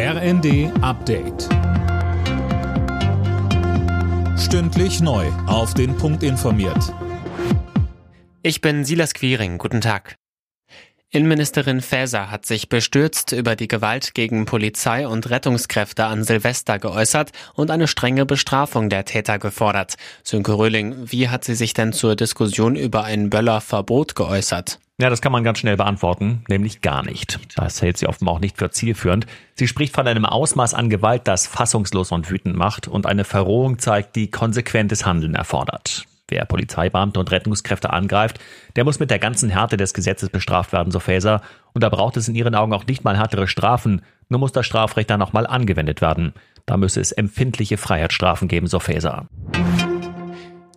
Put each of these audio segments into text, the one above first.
RND Update. Stündlich neu. Auf den Punkt informiert. Ich bin Silas Quiring. Guten Tag. Innenministerin Faeser hat sich bestürzt über die Gewalt gegen Polizei und Rettungskräfte an Silvester geäußert und eine strenge Bestrafung der Täter gefordert. Sönke Röhling, wie hat sie sich denn zur Diskussion über ein Böllerverbot geäußert? Ja, das kann man ganz schnell beantworten, nämlich gar nicht. Das hält sie offenbar auch nicht für zielführend. Sie spricht von einem Ausmaß an Gewalt, das fassungslos und wütend macht und eine Verrohung zeigt, die konsequentes Handeln erfordert. Wer Polizeibeamte und Rettungskräfte angreift, der muss mit der ganzen Härte des Gesetzes bestraft werden, so Faeser. Und da braucht es in ihren Augen auch nicht mal härtere Strafen, nur muss das Strafrecht dann nochmal angewendet werden. Da müsse es empfindliche Freiheitsstrafen geben, so Faeser.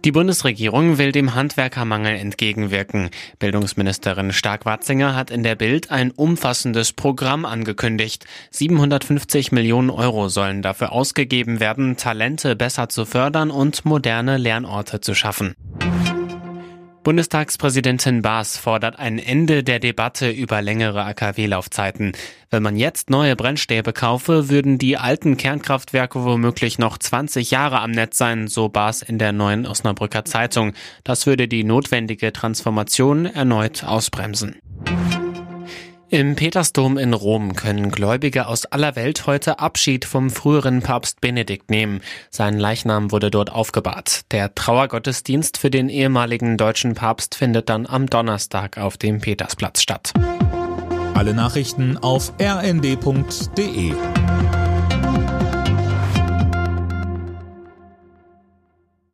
Die Bundesregierung will dem Handwerkermangel entgegenwirken. Bildungsministerin Stark-Watzinger hat in der Bild ein umfassendes Programm angekündigt. 750 Millionen Euro sollen dafür ausgegeben werden, Talente besser zu fördern und moderne Lernorte zu schaffen. Bundestagspräsidentin Baas fordert ein Ende der Debatte über längere AKW-Laufzeiten. Wenn man jetzt neue Brennstäbe kaufe, würden die alten Kernkraftwerke womöglich noch 20 Jahre am Netz sein, so Baas in der neuen Osnabrücker Zeitung. Das würde die notwendige Transformation erneut ausbremsen. Im Petersdom in Rom können Gläubige aus aller Welt heute Abschied vom früheren Papst Benedikt nehmen. Sein Leichnam wurde dort aufgebahrt. Der Trauergottesdienst für den ehemaligen deutschen Papst findet dann am Donnerstag auf dem Petersplatz statt. Alle Nachrichten auf rnd.de